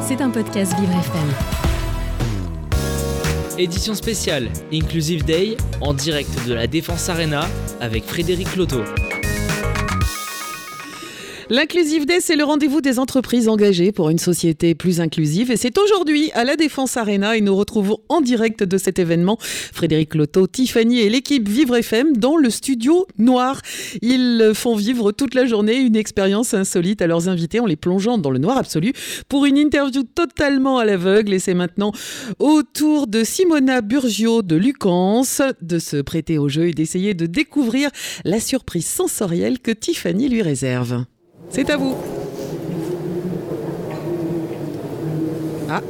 C'est un podcast Vivre FM. Édition spéciale Inclusive Day en direct de la Défense Arena avec Frédéric Loto. L'Inclusive Day, c'est le rendez-vous des entreprises engagées pour une société plus inclusive. Et c'est aujourd'hui à la Défense Arena et nous retrouvons en direct de cet événement Frédéric Loto, Tiffany et l'équipe Vivre FM dans le studio noir. Ils font vivre toute la journée une expérience insolite à leurs invités en les plongeant dans le noir absolu pour une interview totalement à l'aveugle. Et c'est maintenant au tour de Simona Burgio de Lucance de se prêter au jeu et d'essayer de découvrir la surprise sensorielle que Tiffany lui réserve. C'est à vous. Ah.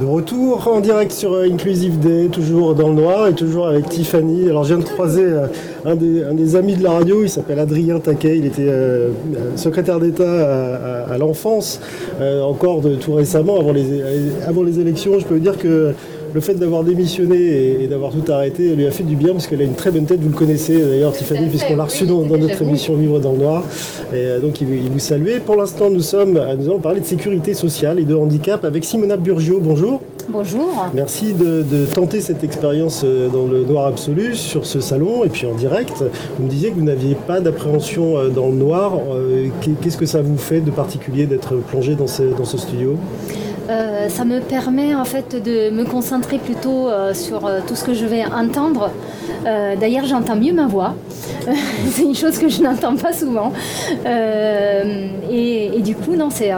De retour en direct sur Inclusive Day, toujours dans le noir et toujours avec Tiffany. Alors je viens de croiser euh, un des, amis de la radio, il s'appelle Adrien Taquet, il était euh, secrétaire d'État à, l'enfance, euh, encore tout récemment, avant les, avant les élections. Je peux vous dire que le fait d'avoir démissionné et, d'avoir tout arrêté lui a fait du bien parce qu'elle a une très bonne tête. Vous le connaissez d'ailleurs, Tiffany, puisqu'on l'a reçu dans, notre émission Vivre dans le Noir. Et euh, donc, il, vous saluait. Pour l'instant, nous sommes, nous allons parler de sécurité sociale et de handicap avec Simona Burgio. Bonjour. Bonjour. Merci de, tenter cette expérience euh, dans le noir absolu sur ce salon et puis en direct. Vous me disiez que vous n'aviez pas d'appréhension euh, dans le noir. Qu'est-ce que ça vous fait de particulier d'être plongé dans dans ce studio? Euh, ça me permet en fait de me concentrer plutôt euh, sur euh, tout ce que je vais entendre. D'ailleurs, j'entends mieux ma voix. c'est une chose que je n'entends pas souvent. Et, du coup, non, c'est,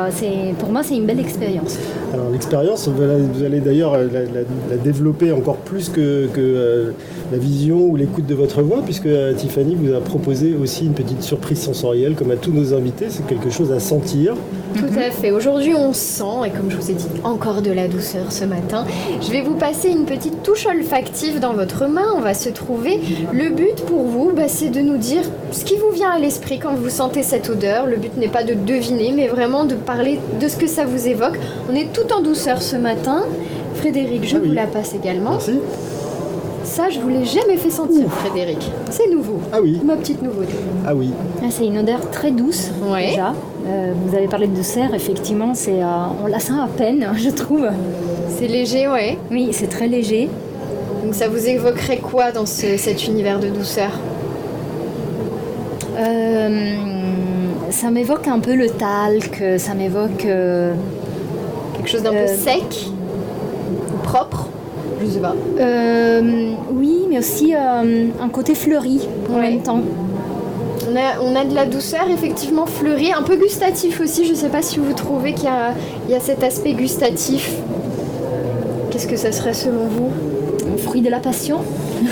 pour moi, c'est une belle expérience. Alors l'expérience, vous allez d'ailleurs la, développer encore plus que, que la vision ou l'écoute de votre voix, puisque Tiffany vous a proposé aussi une petite surprise sensorielle, comme à tous nos invités, c'est quelque chose à sentir. Tout à fait. Aujourd'hui, on sent, et comme je vous ai dit, encore de la douceur ce matin. Je vais vous passer une petite touche olfactive dans votre main. On va se trouver. Le but pour vous, bah, c'est de nous dire ce qui vous vient à l'esprit quand vous sentez cette odeur. Le but n'est pas de deviner, mais vraiment de parler de ce que ça vous évoque. On est tout en douceur ce matin. Frédéric, je ah vous la passe également. Merci. Ça, je vous l'ai jamais fait sentir, Frédéric. C'est nouveau. Ah oui. Ma petite nouveauté. Ah oui. Ah, c'est une odeur très douce déjà. Euh, vous avez parlé de serre, effectivement, c'est, euh, on la sent à peine, je trouve. C'est léger, ouais. Oui, c'est très léger. Donc ça vous évoquerait quoi dans cet univers de douceur? Euh, Ça m'évoque un peu le talc, ça m'évoque... Quelque chose d'un peu sec ou propre je sais pas. oui, mais aussi un côté fleuri en même temps. On a, de la douceur effectivement fleurie, un peu gustatif aussi. Je ne sais pas si vous trouvez qu'il y, a cet aspect gustatif. Qu'est-ce que ça serait selon vous? Un fruit de la passion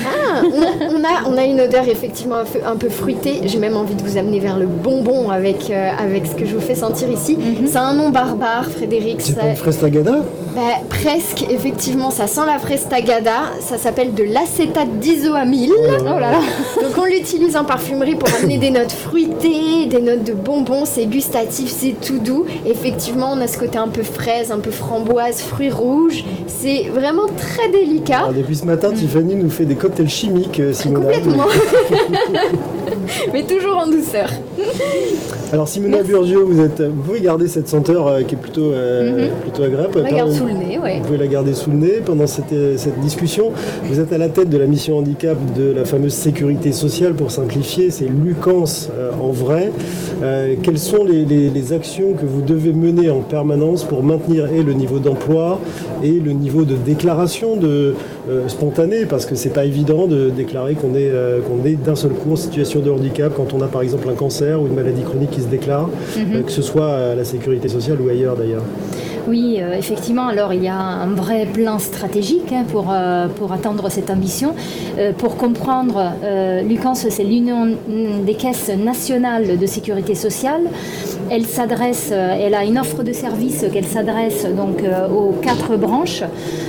ah, on, a, on a une odeur effectivement un peu, fruitée. J'ai même envie de vous amener vers le bonbon avec, euh, avec ce que je vous fais sentir ici. Mhm. C'est un nom barbare, Frédéric. C'est pas une frestagada bah, Presque, effectivement. Ça sent la frestagada. Ça s'appelle de l'acétate d'isoamyle. Oh, là là. Donc on l'utilise en parfumerie pour amener des notes fruitées, des notes de bonbons. C'est gustatif, c'est tout doux. Effectivement, on a ce côté un peu fraise, un peu framboise, fruits rouges. C'est vraiment très délicat. depuis ce matin, Tiffany nous fait des cocktail chimique, euh, Simona. Complètement. Mais toujours en douceur. Alors Simona Burgio, vous, êtes, vous pouvez garder cette senteur euh, qui est plutôt, euh, mhm. plutôt agréable. la garde sous le nez, oui. Vous pouvez la garder sous le nez pendant cette, cette, discussion. Vous êtes à la tête de la mission handicap de la fameuse sécurité sociale, pour simplifier, c'est Lucance en vrai. quelles sont les, les, actions que vous devez mener en permanence pour maintenir et le niveau d'emploi et le niveau de déclaration de, spontanée Parce que c'est pas évident de déclarer qu'on est, euh, qu'on est d'un seul coup en situation de handicap quand on a par exemple un cancer ou une maladie chronique qui se déclare, mhm. euh, que ce soit à la sécurité sociale ou ailleurs d'ailleurs. Oui, euh, effectivement. Alors, il y a un vrai plan stratégique hein, pour, pour atteindre cette ambition. pour comprendre, l'UCANS, c'est l'Union des caisses nationales de sécurité sociale. Elle s'adresse, elle a une offre de services qu'elle s'adresse donc aux quatre branches.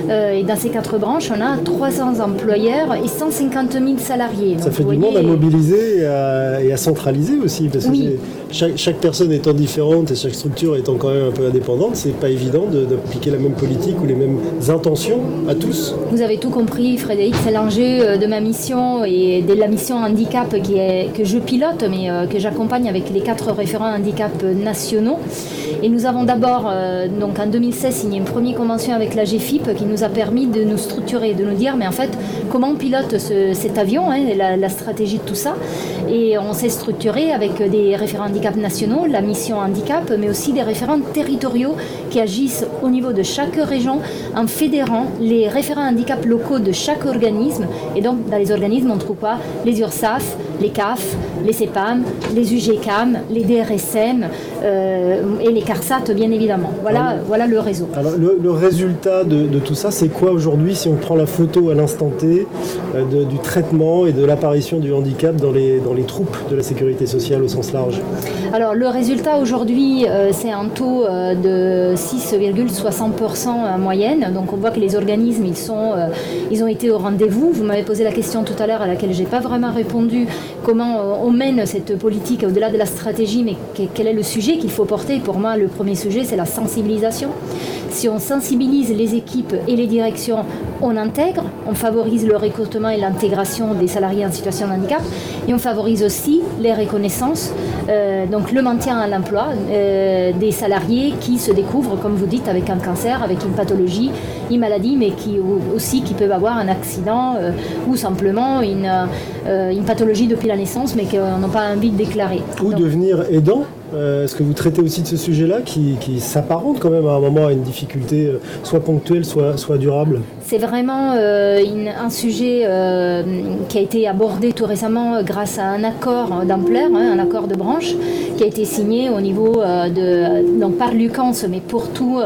et dans ces quatre branches, on a 300 employeurs et 150 000 salariés. Ça fait du monde à mobiliser et à, centraliser aussi, parce que chaque, personne étant différente et chaque structure étant quand même un peu indépendante, c'est pas évident d'appliquer la même politique ou les mêmes intentions à tous. Vous avez tout compris, Frédéric, c'est l'enjeu euh, de ma mission et de la mission handicap qui est, que je pilote, mais euh, que j'accompagne avec les quatre référents handicap nationaux. Et nous avons d'abord, donc en 2016, signé une première convention avec la GFIP qui nous a permis de nous structurer, de nous dire, mais en fait, comment on pilote cet avion, hein, la, la, stratégie de tout ça. Et on s'est structuré avec des référents handicap nationaux, la mission handicap, mais aussi des référents territoriaux qui agissent au niveau de chaque région en fédérant les référents handicap locaux de chaque organisme. Et donc, dans les organismes, on trouve quoi? Les URSAF, les CAF, les CEPAM, les UGCAM, les DRSM euh, et les CARSAT, bien évidemment. Voilà, voilà le réseau. Alors, le, résultat de, tout ça, c'est quoi aujourd'hui si on prend la photo à l'instant T euh, du traitement et de l'apparition du handicap dans les, dans les troupes de la sécurité sociale au sens large? Alors, le résultat aujourd'hui, euh, c'est un taux de 6,60% en moyenne. Donc, on voit que les organismes, ils, sont, ils ont été au rendez-vous. Vous m'avez posé la question tout à l'heure à laquelle je n'ai pas vraiment répondu comment on mène cette politique au-delà de la stratégie, mais quel est le sujet qu'il faut porter? Pour moi, le premier sujet, c'est la sensibilisation. Si on sensibilise les équipes et les directions, on intègre, on favorise le recrutement et l'intégration des salariés en situation de handicap, et on favorise aussi les reconnaissances, euh, donc le maintien à l'emploi euh, des salariés qui se découvrent, comme vous dites, avec un cancer, avec une pathologie, une maladie, mais qui aussi qui peuvent avoir un accident ou simplement une, une pathologie depuis la naissance, mais qu'on n'a pas envie de déclarer. Ou devenir aidant euh, Est-ce que vous traitez aussi de ce sujet-là qui, s'apparente quand même à un moment à une difficulté euh, soit ponctuelle, soit, soit durable? C'est vraiment euh, un sujet qui a été abordé tout récemment grâce à un accord d'ampleur, hein, un accord de branche, qui a été signé au niveau de, donc par l'UCANS, mais pour tout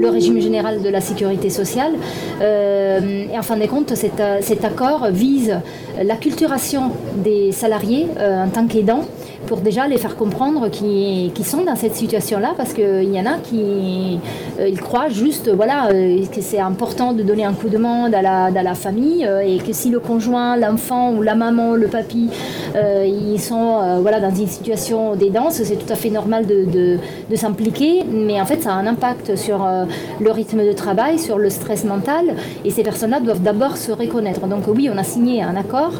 le régime général de la sécurité sociale. et en fin de compte, cet, cet accord vise l'acculturation des salariés en tant qu'aidants pour déjà les faire comprendre qu'ils sont dans cette situation-là, parce qu'il y en a qui euh, ils croient juste voilà, euh, que c'est important de donner un coup de main à la, la famille, euh, et que si le conjoint, l'enfant ou la maman, le papy, ils sont voilà, dans une situation d'aidance, c'est tout à fait normal de, de, de s'impliquer, mais en fait ça a un impact sur le rythme de travail, sur le stress mental, et ces personnes-là doivent d'abord se reconnaître. Donc oui, on a signé un accord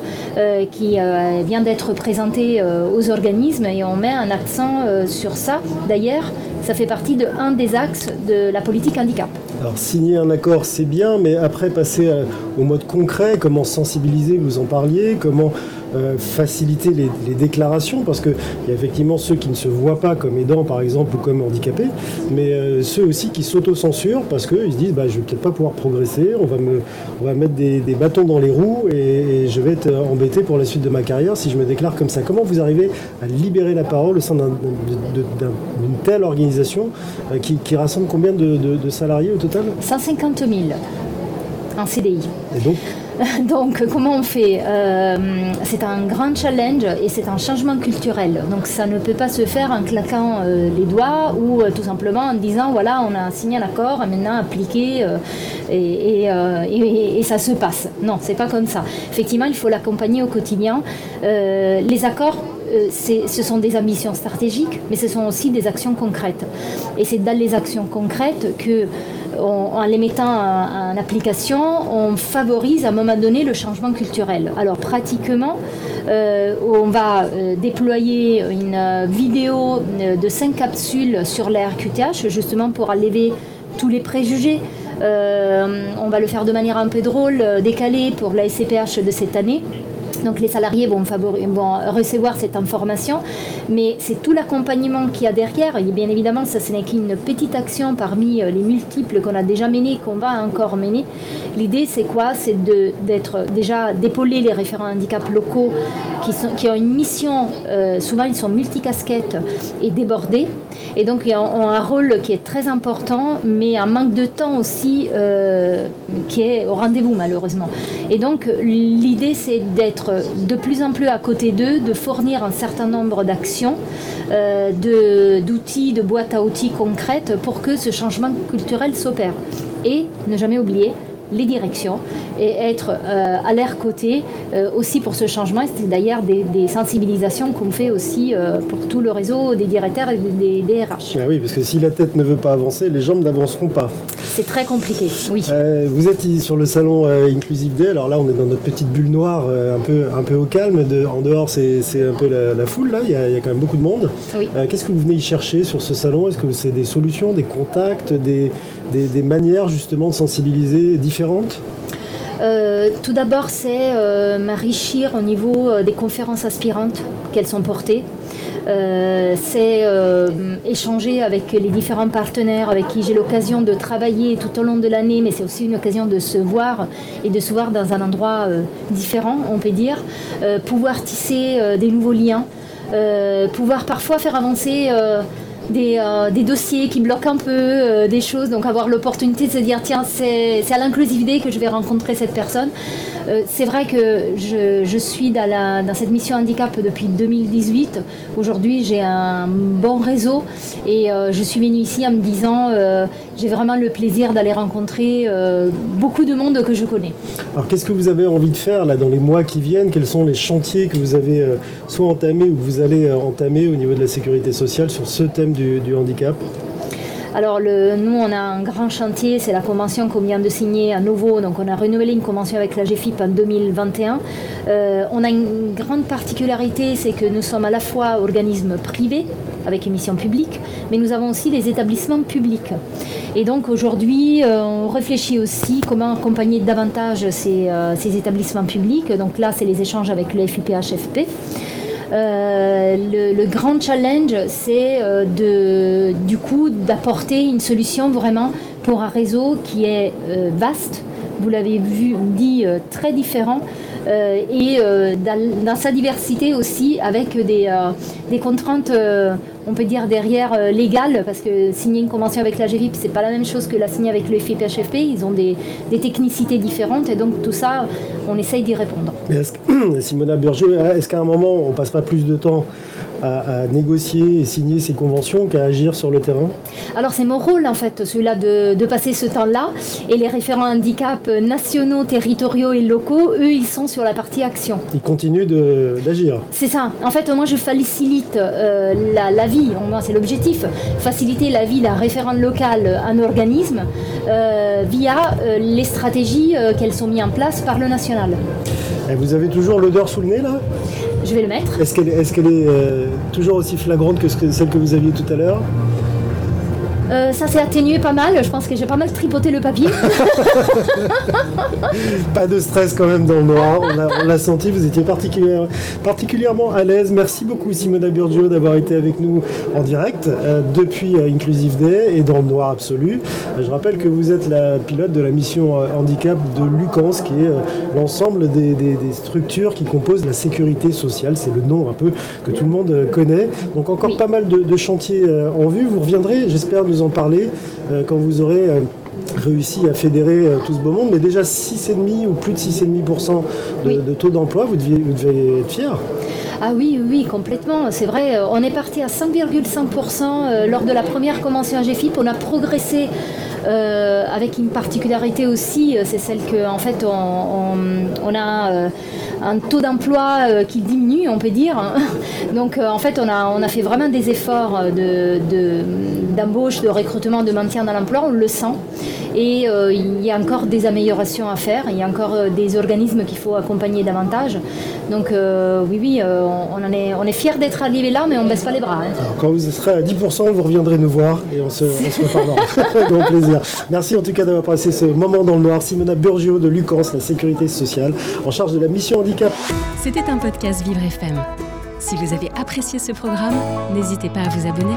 qui vient d'être présenté aux et on met un accent euh, sur ça. D'ailleurs, ça fait partie de un des axes de la politique handicap. Alors signer un accord, c'est bien, mais après passer euh, au mode concret, comment sensibiliser, vous en parliez, comment euh, faciliter les, déclarations, parce qu'il y a effectivement ceux qui ne se voient pas comme aidants, par exemple, ou comme handicapés, mais euh, ceux aussi qui s'autocensurent parce qu'ils se disent bah, je vais peut-être pas pouvoir progresser, on va, me, on va mettre des, bâtons dans les roues et, je vais être embêté pour la suite de ma carrière si je me déclare comme ça. Comment vous arrivez à libérer la parole au sein d'une telle organisation euh, qui, rassemble combien de, de salariés au total? 150 000 en CDI. Et donc? Donc, comment on fait euh, C'est un grand challenge et c'est un changement culturel. Donc, ça ne peut pas se faire en claquant euh, les doigts ou euh, tout simplement en disant voilà, on a signé un accord, maintenant appliqué et, et, ça se passe. Non, c'est pas comme ça. Effectivement, il faut l'accompagner au quotidien. les accords ce sont des ambitions stratégiques, mais ce sont aussi des actions concrètes. Et c'est dans les actions concrètes que en les mettant en, application, on favorise à un moment donné le changement culturel. Alors pratiquement, euh, on va euh, déployer une euh, vidéo de 5 capsules sur la RQTH, justement pour enlever tous les préjugés. on va le faire de manière un peu drôle, décalée pour la SCPH de cette année. Donc les salariés vont, recevoir cette information, mais c'est tout l'accompagnement qu'il y a derrière. Et bien évidemment, ça ce n'est qu'une petite action parmi euh, les multiples qu'on a déjà menées, qu'on va encore mener. L'idée, c'est quoi? C'est d'être déjà d'épauler les référents handicap locaux qui ont une mission, euh, souvent ils sont multicasquettes et débordés, et donc ils ont, un rôle qui est très important, mais un manque de temps aussi euh, qui est au rendez-vous malheureusement. Et donc l'idée, c'est d'être de plus en plus à côté d'eux, de fournir un certain nombre d'actions, euh, d'outils, de, boîtes à outils concrètes pour que ce changement culturel s'opère. Et ne jamais oublier les directions et être euh, à leur côté euh, aussi pour ce changement. C'est d'ailleurs des, sensibilisations qu'on fait aussi euh, pour tout le réseau des directeurs et des, DRH. Ah oui, parce que si la tête ne veut pas avancer, les jambes n'avanceront pas. C'est très compliqué, oui. vous êtes sur le salon Inclusive Day, alors là on est dans notre petite bulle noire, un, peu, un peu au calme. De, en dehors c'est un peu la, foule, là, il y, a, il y, a, quand même beaucoup de monde. Qu'est-ce que vous venez y chercher sur ce salon? Est-ce que c'est des solutions, des contacts, des, des, manières justement de sensibiliser différentes? Euh, tout d'abord, c'est euh, m'enrichir au niveau euh, des conférences aspirantes qu'elles sont portées. c'est échanger avec les différents partenaires avec qui j'ai l'occasion de travailler tout au long de l'année, mais c'est aussi une occasion de se voir et de se voir dans un endroit différent, on peut dire. pouvoir tisser des nouveaux liens, pouvoir parfois faire avancer euh, des, dossiers qui bloquent un peu, euh, des choses. Donc avoir l'opportunité de se dire, tiens, c'est à l'inclusivité que je vais rencontrer cette personne. Euh, c'est vrai que je, suis dans, la, dans, cette mission handicap depuis 2018. Aujourd'hui, j'ai un bon réseau et je suis venue ici en me disant, j'ai vraiment le plaisir d'aller rencontrer beaucoup de monde que je connais. Alors qu'est-ce que vous avez envie de faire là dans les mois qui viennent? Quels sont les chantiers que vous avez soit entamés ou que vous allez entamer au niveau de la sécurité sociale sur ce thème du, handicap alors nous, on a un grand chantier, c'est la convention qu'on vient de signer à nouveau. Donc on a renouvelé une convention avec la GFIP en 2021. Euh, on a une grande particularité, c'est que nous sommes à la fois organisme privé avec émission publique, mais nous avons aussi des établissements publics. Et donc aujourd'hui, euh, on réfléchit aussi comment accompagner davantage ces, euh, ces établissements publics. Donc là, c'est les échanges avec le FIPHFP. Euh, le, grand challenge, c'est euh, du coup d'apporter une solution vraiment pour un réseau qui est euh, vaste, vous l'avez vu dit très différent, et dans, sa diversité aussi avec des, des contraintes on peut dire derrière euh, légal, parce que signer une convention avec la GVIP, c'est pas la même chose que la signer avec le FIPHFP. Ils ont des, technicités différentes et donc tout ça, on essaye d'y répondre. Simona Burgeot, est-ce qu'à un moment, on passe pas plus de temps à, négocier et signer ces conventions qu'à agir sur le terrain Alors c'est mon rôle en fait, celui-là de, passer ce temps-là. Et les référents handicap nationaux, territoriaux et locaux, eux, ils sont sur la partie action. Ils continuent d'agir. C'est ça. En fait, moi, je facilite euh, la, vie, c'est l'objectif, faciliter la vie d'un référent local, un organisme, euh, via euh, les stratégies qu'elles sont mises en place par le national. Et vous avez toujours l'odeur sous le nez là? Je vais le mettre. Est-ce qu'elle est, euh, toujours aussi flagrante que celle que vous aviez tout à l'heure? Euh, ça s'est atténué pas mal. Je pense que j'ai pas mal tripoté le papier. pas de stress quand même dans le noir. On l'a senti. Vous étiez particulièrement à l'aise. Merci beaucoup Simona Burgio d'avoir été avec nous en direct euh, depuis euh, Inclusive Day et dans le noir absolu. je rappelle que vous êtes la pilote de la mission handicap de Lucans, qui est l'ensemble des, structures qui composent la sécurité sociale. C'est le nom un peu que tout le monde connaît. Donc encore pas mal de, de chantiers en vue. Vous reviendrez, j'espère, nous en parler euh, quand vous aurez euh, réussi à fédérer euh, tout ce beau monde, mais déjà 6,5 ou plus de 6,5% de, de taux d'emploi, vous, vous devez être fier. Ah oui, oui, complètement. C'est vrai, on est parti à 5,5% lors de la première convention AGFIP. On a progressé avec une particularité aussi, c'est celle que en fait on, a un taux d'emploi qui diminue, on peut dire. Donc en fait on a, on a fait vraiment des efforts de d'embauche, de recrutement, de maintien dans l'emploi, on le sent. Et euh, il y a encore des améliorations à faire, il y a encore euh, des organismes qu'il faut accompagner davantage. Donc euh, oui, oui, on, en est, on est fiers d'être arrivé là, mais on ne baisse pas les bras. Hein. quand vous serez à 10%, vous reviendrez nous voir et on se, on se reparlera. plaisir. Merci en tout cas d'avoir passé ce moment dans le noir. Simona Burgio de Lucans, la sécurité sociale, en charge de la mission handicap. C'était un podcast Vivre FM. Si vous avez apprécié ce programme, n'hésitez pas à vous abonner.